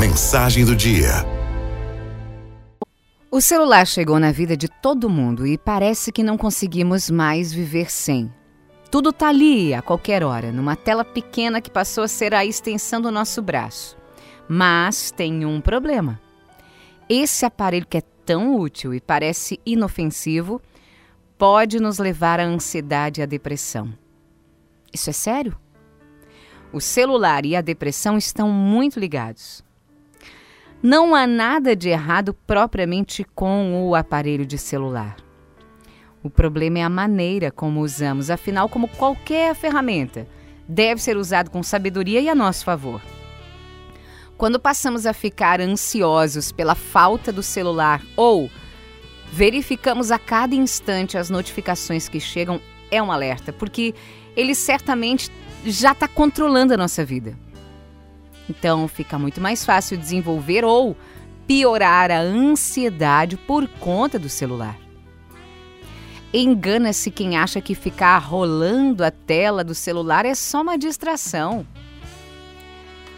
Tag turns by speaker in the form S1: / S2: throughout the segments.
S1: Mensagem do dia.
S2: O celular chegou na vida de todo mundo e parece que não conseguimos mais viver sem. Tudo tá ali a qualquer hora, numa tela pequena que passou a ser a extensão do nosso braço. Mas tem um problema. Esse aparelho que é tão útil e parece inofensivo pode nos levar à ansiedade e à depressão. Isso é sério? O celular e a depressão estão muito ligados. Não há nada de errado propriamente com o aparelho de celular. O problema é a maneira como usamos, afinal, como qualquer ferramenta, deve ser usado com sabedoria e a nosso favor. Quando passamos a ficar ansiosos pela falta do celular ou verificamos a cada instante as notificações que chegam, é um alerta, porque ele certamente já está controlando a nossa vida. Então fica muito mais fácil desenvolver ou piorar a ansiedade por conta do celular. Engana-se quem acha que ficar rolando a tela do celular é só uma distração.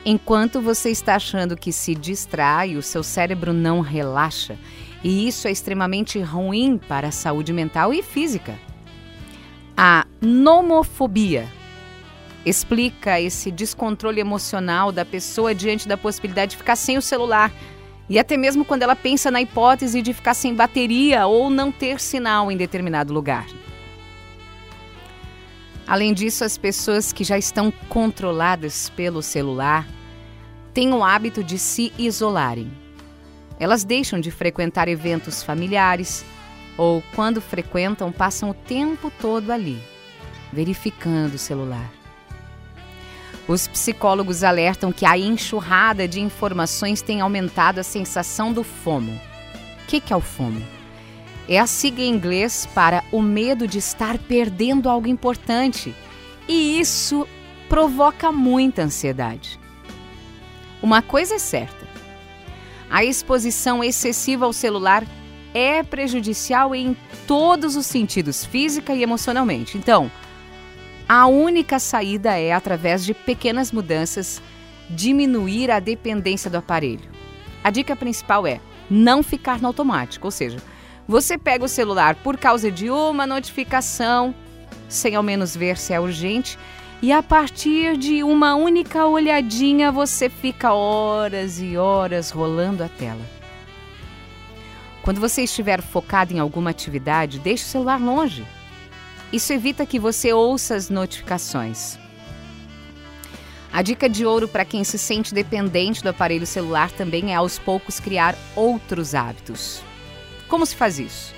S2: Enquanto você está achando que se distrai, o seu cérebro não relaxa, e isso é extremamente ruim para a saúde mental e física. A nomofobia explica esse descontrole emocional da pessoa diante da possibilidade de ficar sem o celular e até mesmo quando ela pensa na hipótese de ficar sem bateria ou não ter sinal em determinado lugar. Além disso, as pessoas que já estão controladas pelo celular têm o hábito de se isolarem. Elas deixam de frequentar eventos familiares ou, quando frequentam, passam o tempo todo ali, verificando o celular. Os psicólogos alertam que a enxurrada de informações tem aumentado a sensação do FOMO. O que, que é o FOMO? É a sigla em inglês para o medo de estar perdendo algo importante. E isso provoca muita ansiedade. Uma coisa é certa: a exposição excessiva ao celular é prejudicial em todos os sentidos, física e emocionalmente. Então, a única saída é, através de pequenas mudanças, diminuir a dependência do aparelho. A dica principal é não ficar no automático, ou seja, você pega o celular por causa de uma notificação, sem ao menos ver se é urgente, e a partir de uma única olhadinha você fica horas e horas rolando a tela. Quando você estiver focado em alguma atividade, deixe o celular longe. Isso evita que você ouça as notificações. A dica de ouro para quem se sente dependente do aparelho celular também é aos poucos criar outros hábitos. Como se faz isso?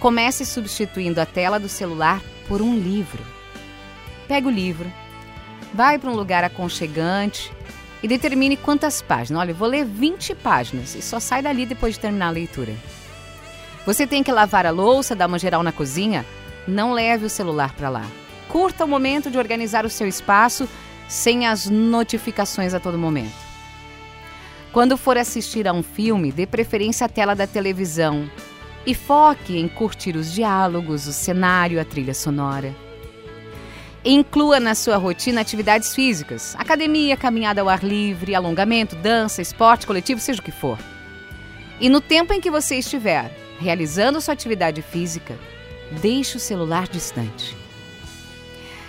S2: Comece substituindo a tela do celular por um livro. Pega o livro, vai para um lugar aconchegante e determine quantas páginas. Olha, eu vou ler 20 páginas e só sai dali depois de terminar a leitura. Você tem que lavar a louça, dar uma geral na cozinha? Não leve o celular para lá. Curta o momento de organizar o seu espaço sem as notificações a todo momento. Quando for assistir a um filme, dê preferência à tela da televisão e foque em curtir os diálogos, o cenário, a trilha sonora. Inclua na sua rotina atividades físicas, academia, caminhada ao ar livre, alongamento, dança, esporte coletivo, seja o que for. E no tempo em que você estiver realizando sua atividade física, Deixe o celular distante.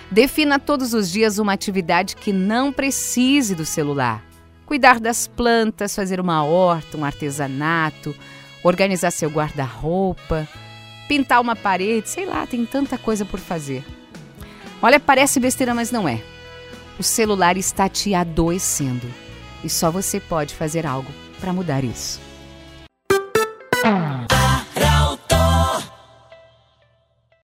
S2: Defina todos os dias uma atividade que não precise do celular. Cuidar das plantas, fazer uma horta, um artesanato, organizar seu guarda-roupa, pintar uma parede, sei lá, tem tanta coisa por fazer. Olha, parece besteira, mas não é. O celular está te adoecendo e só você pode fazer algo para mudar isso.